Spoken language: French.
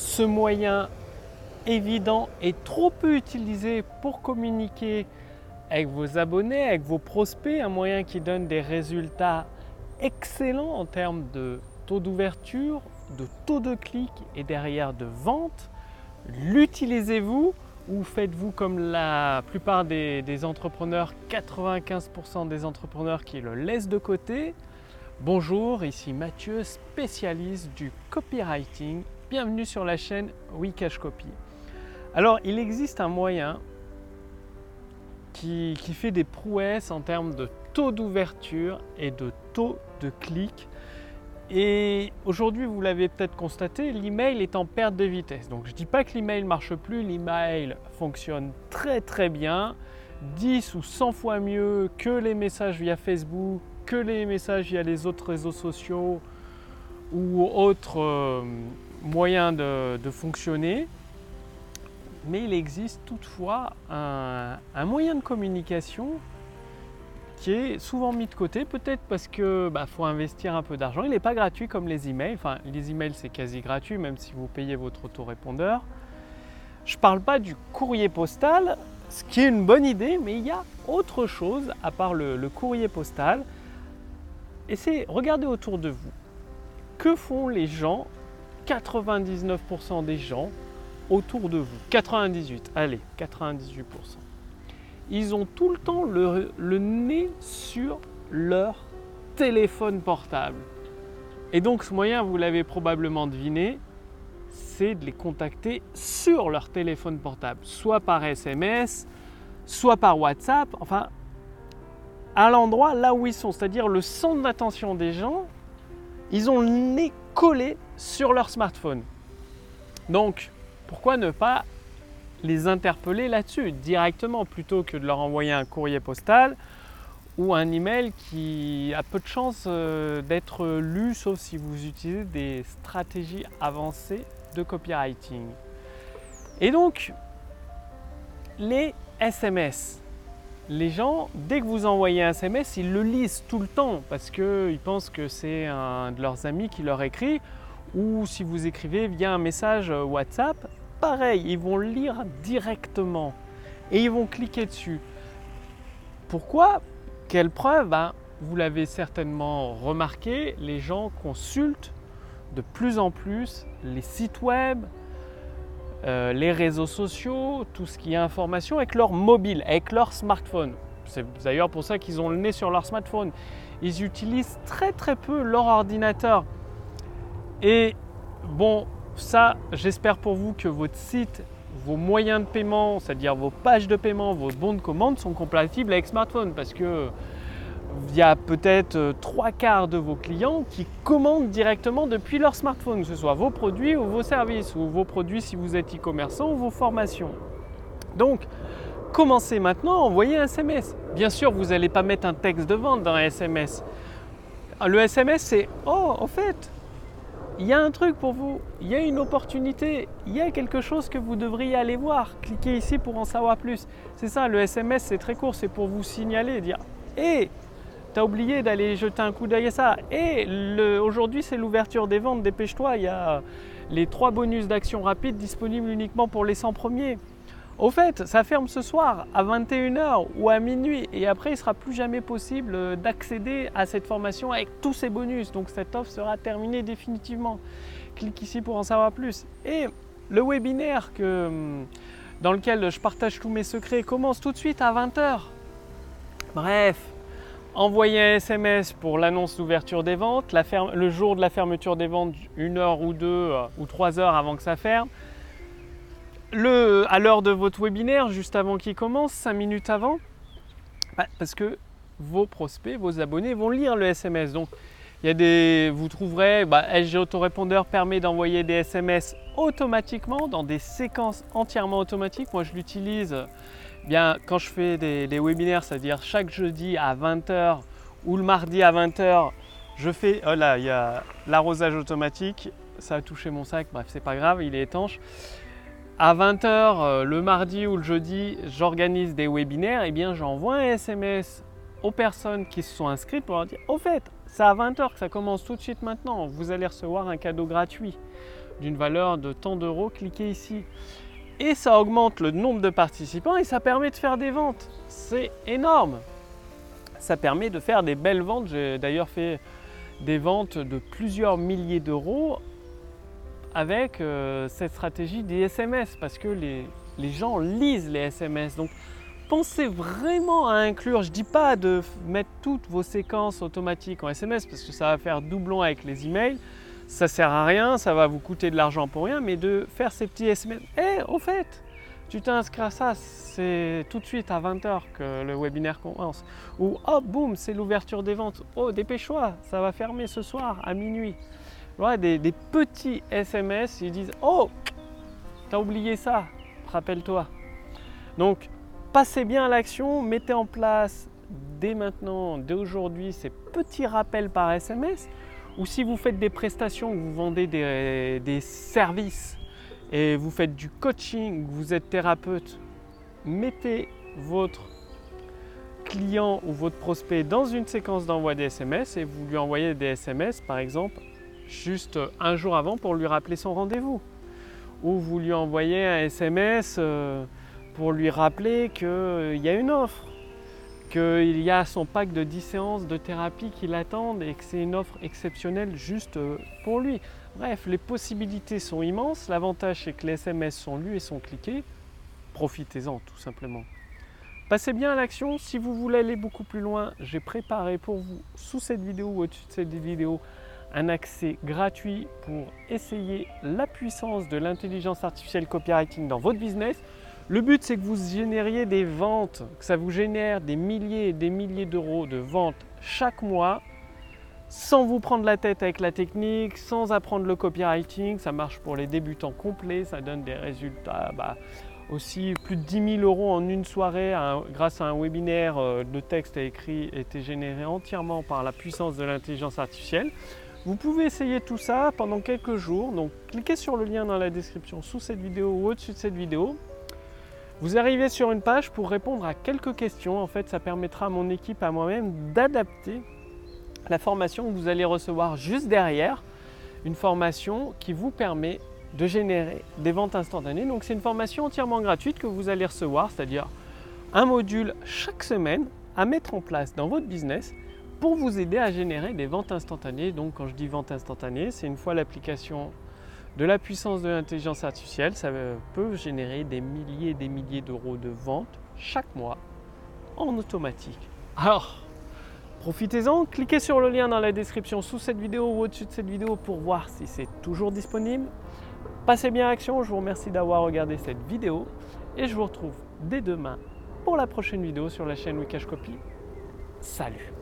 ce moyen évident et trop peu utilisé pour communiquer avec vos abonnés, avec vos prospects, un moyen qui donne des résultats excellents en termes de taux d'ouverture, de taux de clic et derrière de vente. L'utilisez-vous ou faites-vous comme la plupart des, des entrepreneurs, 95% des entrepreneurs qui le laissent de côté? Bonjour, ici Mathieu, spécialiste du copywriting. Bienvenue sur la chaîne Wikash Copy. Alors, il existe un moyen qui, fait des prouesses en termes de taux d'ouverture et de taux de clic. Et aujourd'hui, vous l'avez peut-être constaté, l'email est en perte de vitesse. Donc, je ne dis pas que l'email marche plus, l'email fonctionne très très bien, 10 ou 100 fois mieux que les messages via Facebook, que les messages via les autres réseaux sociaux ou autres euh, moyens de, fonctionner mais il existe toutefois un, un, moyen de communication qui est souvent mis de côté, peut-être parce que bah, faut investir un peu d'argent. Il n'est pas gratuit comme les emails. Enfin, les emails c'est quasi gratuit, même si vous payez votre autorépondeur. Je ne parle pas du courrier postal, ce qui est une bonne idée, mais il y a autre chose à part le, le courrier postal. Et c'est regardez autour de vous. Que font les gens 99% des gens autour de vous. 98, allez, 98%. Ils ont tout le temps le, le, nez sur leur téléphone portable. Et donc ce moyen, vous l'avez probablement deviné, c'est de les contacter sur leur téléphone portable, soit par SMS, soit par WhatsApp, enfin à l'endroit là où ils sont, c'est-à-dire le centre d'attention des gens, ils ont le nez collé sur leur smartphone. Donc, pourquoi ne pas les interpeller là-dessus directement plutôt que de leur envoyer un courrier postal ou un email qui a peu de chances euh, d'être lu sauf si vous utilisez des stratégies avancées de copywriting. Et donc, les SMS. Les gens, dès que vous envoyez un SMS, ils le lisent tout le temps parce qu'ils pensent que c'est un de leurs amis qui leur écrit ou si vous écrivez via un message WhatsApp, pareil, ils vont lire directement et ils vont cliquer dessus. Pourquoi? Quelle preuve? Ben, Vous l'avez certainement remarqué, les gens consultent de plus en plus les sites web, euh, les réseaux sociaux, tout ce qui est information avec leur mobile, avec leur smartphone. C'est d'ailleurs pour ça qu'ils ont le nez sur leur smartphone. Ils utilisent très très peu leur ordinateur. Et bon, ça, j'espère pour vous que votre site, vos moyens de paiement, c'est-à-dire vos pages de paiement, vos bons de commande sont compatibles avec smartphone parce que il y a peut-être euh, trois quarts de vos clients qui commandent directement depuis leur smartphone, que ce soit vos produits ou vos services, ou vos produits si vous êtes e-commerçant ou vos formations. Donc, commencez maintenant à envoyer un SMS. Bien sûr, vous n'allez pas mettre un texte de vente dans un SMS. Le SMS, c'est Oh, en fait, il y a un truc pour vous, il y a une opportunité, il y a quelque chose que vous devriez aller voir. Cliquez ici pour en savoir plus. C'est ça, le SMS, c'est très court, c'est pour vous signaler, dire Hé, t'as oublié d'aller jeter un coup d'œil à ça. Et aujourd'hui, c'est l'ouverture des ventes, dépêche-toi, il y a les trois bonus d'action rapide disponibles uniquement pour les 100 premiers. Au fait, ça ferme ce soir à 21h ou à minuit et après il ne sera plus jamais possible d'accéder à cette formation avec tous ces bonus. Donc cette offre sera terminée définitivement. Clique ici pour en savoir plus. Et le webinaire que, dans lequel je partage tous mes secrets commence tout de suite à 20h. Bref, envoyez un SMS pour l'annonce d'ouverture des ventes, le jour de la fermeture des ventes, une heure ou deux ou trois heures avant que ça ferme le, à l'heure de votre webinaire, juste avant qu'il commence, 5 minutes avant, bah, parce que vos prospects, vos abonnés vont lire le SMS. Donc, il y a des, vous trouverez, bah, SG Autorépondeur permet d'envoyer des SMS automatiquement dans des séquences entièrement automatiques. Moi, je l'utilise bien quand je fais des, webinaires, c'est-à-dire chaque jeudi à 20h ou le mardi à 20h, je fais, oh là, il y a l'arrosage automatique. Ça a touché mon sac, bref, c'est pas grave, il est étanche à 20h euh, le mardi ou le jeudi, j'organise des webinaires, et eh bien j'envoie un SMS aux personnes qui se sont inscrites pour leur dire au fait, c'est à 20h que ça commence tout de suite maintenant, vous allez recevoir un cadeau gratuit. d'une valeur de tant d'euros, cliquez ici. Et ça augmente le nombre de participants et ça permet de faire des ventes. C'est énorme. Ça permet de faire des belles ventes. J'ai d'ailleurs fait des ventes de plusieurs milliers d'euros avec euh, cette stratégie des SMS parce que les, les gens lisent les SMS. Donc pensez vraiment à inclure, je ne dis pas de mettre toutes vos séquences automatiques en SMS parce que ça va faire doublon avec les emails. Ça sert à rien, ça va vous coûter de l'argent pour rien, mais de faire ces petits SMS. Eh, au fait, tu t'inscris à ça, c'est tout de suite à 20h que le webinaire commence. Ou hop, boum, c'est l'ouverture des ventes. Oh, dépêche-toi, ça va fermer ce soir à minuit. Voilà, des, des petits SMS, ils disent Oh, t'as oublié ça, rappelle-toi. Donc, passez bien à l'action, mettez en place dès maintenant, dès aujourd'hui, ces petits rappels par SMS. Ou si vous faites des prestations, vous vendez des, services et vous faites du coaching, vous êtes thérapeute, mettez votre client ou votre prospect dans une séquence d'envoi des SMS et vous lui envoyez des SMS par exemple juste un jour avant pour lui rappeler son rendez-vous. Ou vous lui envoyez un SMS euh, pour lui rappeler qu'il y a une offre, qu'il y a son pack de 10 séances de thérapie qui l'attendent et que c'est une offre exceptionnelle juste euh, pour lui. Bref, les possibilités sont immenses. L'avantage, c'est que les SMS sont lus et sont cliqués. Profitez-en tout simplement. Passez bien à l'action. Si vous voulez aller beaucoup plus loin, j'ai préparé pour vous sous cette vidéo ou au-dessus de cette vidéo un accès gratuit pour essayer la puissance de l'intelligence artificielle copywriting dans votre business. Le but, c'est que vous génériez des ventes, que ça vous génère des milliers et des milliers d'euros de ventes chaque mois sans vous prendre la tête avec la technique, sans apprendre le copywriting. Ça marche pour les débutants complets, ça donne des résultats. Bah, aussi, plus de 10 000 euros en une soirée grâce à un webinaire. Euh, le texte a écrit été généré entièrement par la puissance de l'intelligence artificielle. Vous pouvez essayer tout ça pendant quelques jours. Donc, cliquez sur le lien dans la description sous cette vidéo ou au-dessus de cette vidéo. Vous arrivez sur une page pour répondre à quelques questions. En fait, ça permettra à mon équipe, à moi-même, d'adapter la formation que vous allez recevoir juste derrière. Une formation qui vous permet de générer des ventes instantanées. Donc, c'est une formation entièrement gratuite que vous allez recevoir, c'est-à-dire un module chaque semaine à mettre en place dans votre business pour vous aider à générer des ventes instantanées. Donc, quand je dis vente instantanée, c'est une fois l'application de la puissance de l'intelligence artificielle, ça peut générer des milliers et des milliers d'euros de ventes chaque mois en automatique. Alors, profitez-en, cliquez sur le lien dans la description sous cette vidéo ou au-dessus de cette vidéo pour voir si c'est toujours disponible. Passez bien à l'action, je vous remercie d'avoir regardé cette vidéo et je vous retrouve dès demain pour la prochaine vidéo sur la chaîne Wikash Copy. Salut